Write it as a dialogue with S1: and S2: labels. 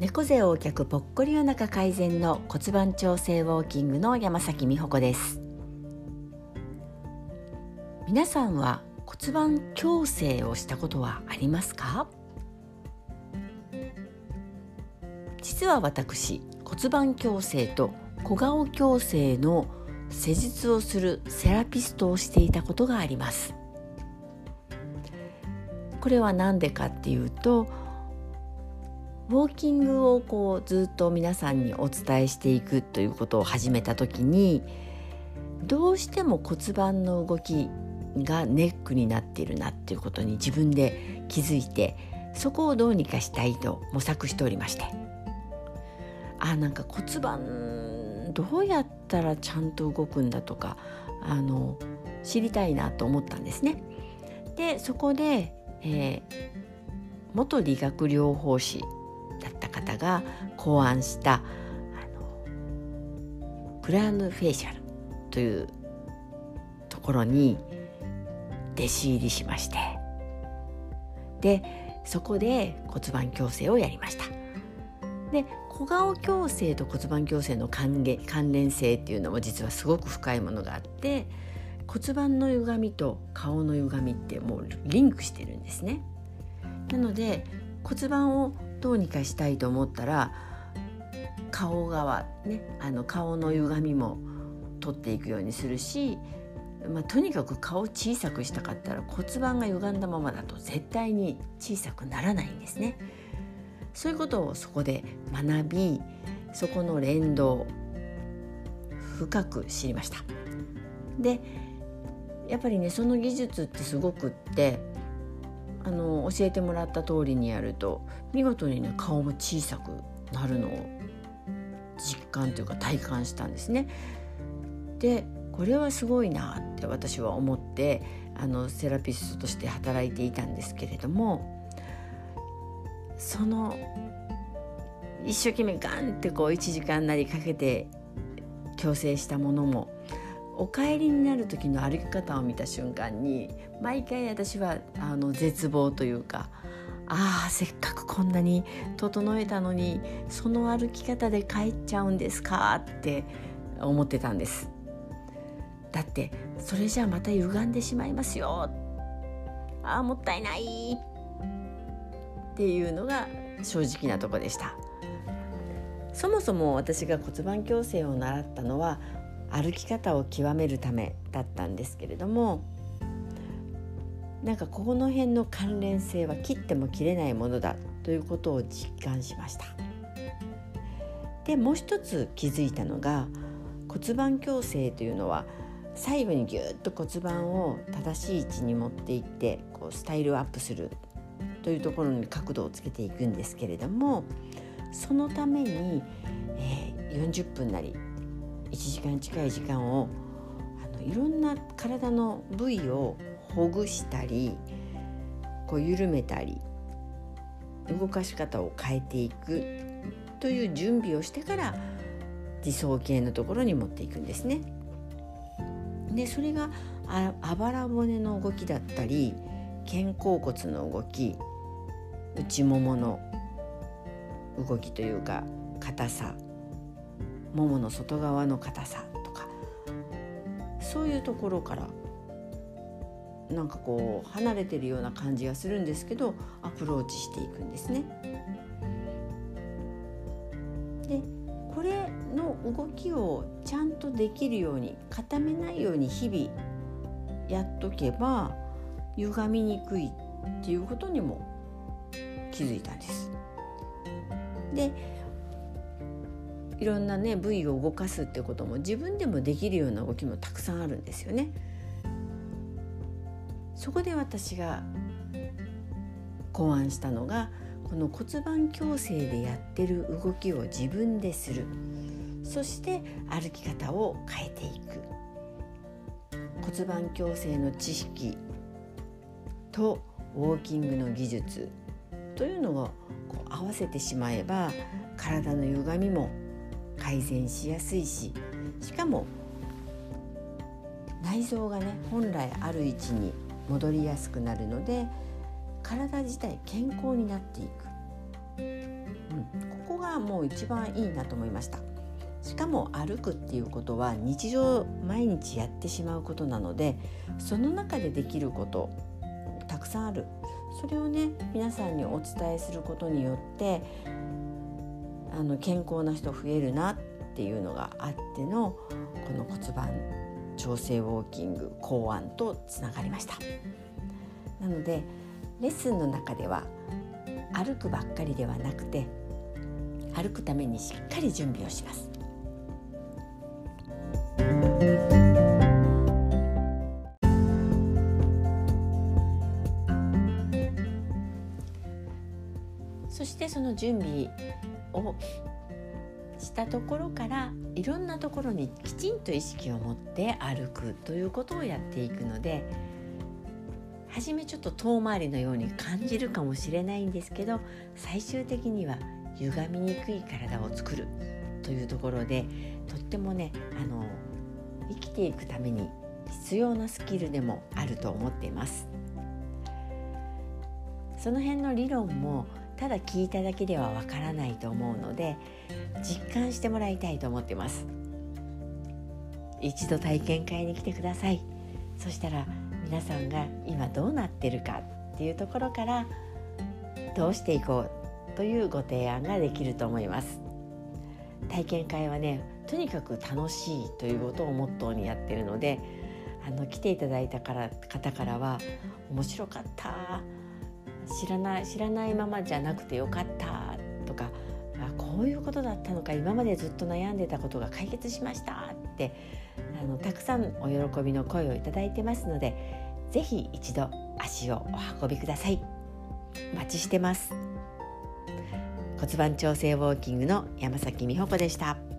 S1: 猫背横脚ぽっこりお腹改善の骨盤調整ウォーキングの山崎美穂子です。皆さんは骨盤矯正をしたことはありますか？実は私骨盤矯正と小顔矯正の施術をするセラピストをしていたことがあります。これは何でかっていうとウォーキングをこうずっと皆さんにお伝えしていくということを始めた時にどうしても骨盤の動きがネックになっているなっていうことに自分で気づいてそこをどうにかしたいと模索しておりましてあなんか骨盤どうやったらちゃんと動くんだとかあの知りたいなと思ったんですね。でそこで、えー、元理学療法士だった方が考案したあのクラウンフェイシャルというところに弟子入りしまして。でそこで骨盤矯正をやりました。で小顔矯正と骨盤矯正の関連性っていうのも実はすごく深いものがあって骨盤の歪みと顔の歪みってもうリンクしてるんですね。なので骨盤をどうにかしたいと思ったら顔側ねあの顔の歪みも取っていくようにするしまあ、とにかく顔小さくしたかったら骨盤が歪んだままだと絶対に小さくならないんですね。そういうことをそこで学びそこの連動深く知りました。でやっぱりねその技術ってすごくってあの教えてもらった通りにやると見事にね顔も小さくなるのを実感というか体感したんですね。でこれはすごいなって私は思ってあのセラピストとして働いていたんですけれどもその一生懸命ガンってこう1時間なりかけて矯正したものもお帰りになる時の歩き方を見た瞬間に毎回私はあの絶望というかああせっかくこんなに整えたのにその歩き方で帰っちゃうんですかって思ってたんです。だってそれじゃあまた歪んでしまいますよああもったいないっていうのが正直なとこでしたそもそも私が骨盤矯正を習ったのは歩き方を極めるためだったんですけれどもなんかここの辺の関連性は切っても切れないものだということを実感しました。でもう一つ気づいたのが骨盤矯正というのは最後にギュッと骨盤を正しい位置に持っていってこうスタイルアップするというところに角度をつけていくんですけれどもそのために、えー、40分なり1時間近い時間をあのいろんな体の部位をほぐしたりこう緩めたり動かし方を変えていくという準備をしてから理想形のところに持っていくんですね。でそれがああばら骨の動きだったり肩甲骨の動き内ももの動きというか硬さももの外側の硬さとかそういうところからなんかこう離れてるような感じがするんですけどアプローチしていくんですね。でこれの動きをちゃんとできるように固めないように日々やっとけば歪みにくいっていうことにも気づいたんです。でいろんなね部位を動かすってことも自分でもできるような動きもたくさんあるんですよね。そこで私が考案したのがこの骨盤矯正でやってる動きを自分でするそして歩き方を変えていく骨盤矯正の知識とウォーキングの技術というのをこう合わせてしまえば体の歪みも改善しやすいししかも内臓がね本来ある位置に戻りやすくなるので体自体健康になっていく。うん、ここがもう一番いいなと思いました。しかも歩くっていうことは日常毎日やってしまうことなのでその中でできることたくさんある。それをね皆さんにお伝えすることによってあの健康な人増えるなっていうのがあってのこの骨盤調整ウォーキング考案とつながりました。なのでレッスンの中では歩くばっかりではなくて歩くためにしっかり準備をします。そしてその準備をしたところからいろんなところにきちんと意識を持って歩くということをやっていくので初めちょっと遠回りのように感じるかもしれないんですけど最終的には歪みにくい体を作るというところでとってもねあの生きていくために必要なスキルでもあると思っています。その辺の理論もただ聞いただけではわからないと思うので実感してもらいたいと思ってます。一度体験会に来てください。そしたら皆さんが今どうなってるかっていうところからどうしていこうというご提案ができると思います。体験会はねとにかく楽しいということをモットーにやってるのであの来ていただいたから方からは面白かった。知らない知らないままじゃなくてよかったとかあこういうことだったのか今までずっと悩んでたことが解決しましたってあのたくさんお喜びの声をいただいてますので是非一度足をお運びくださいお待ちしてます骨盤調整ウォーキングの山崎美穂子でした。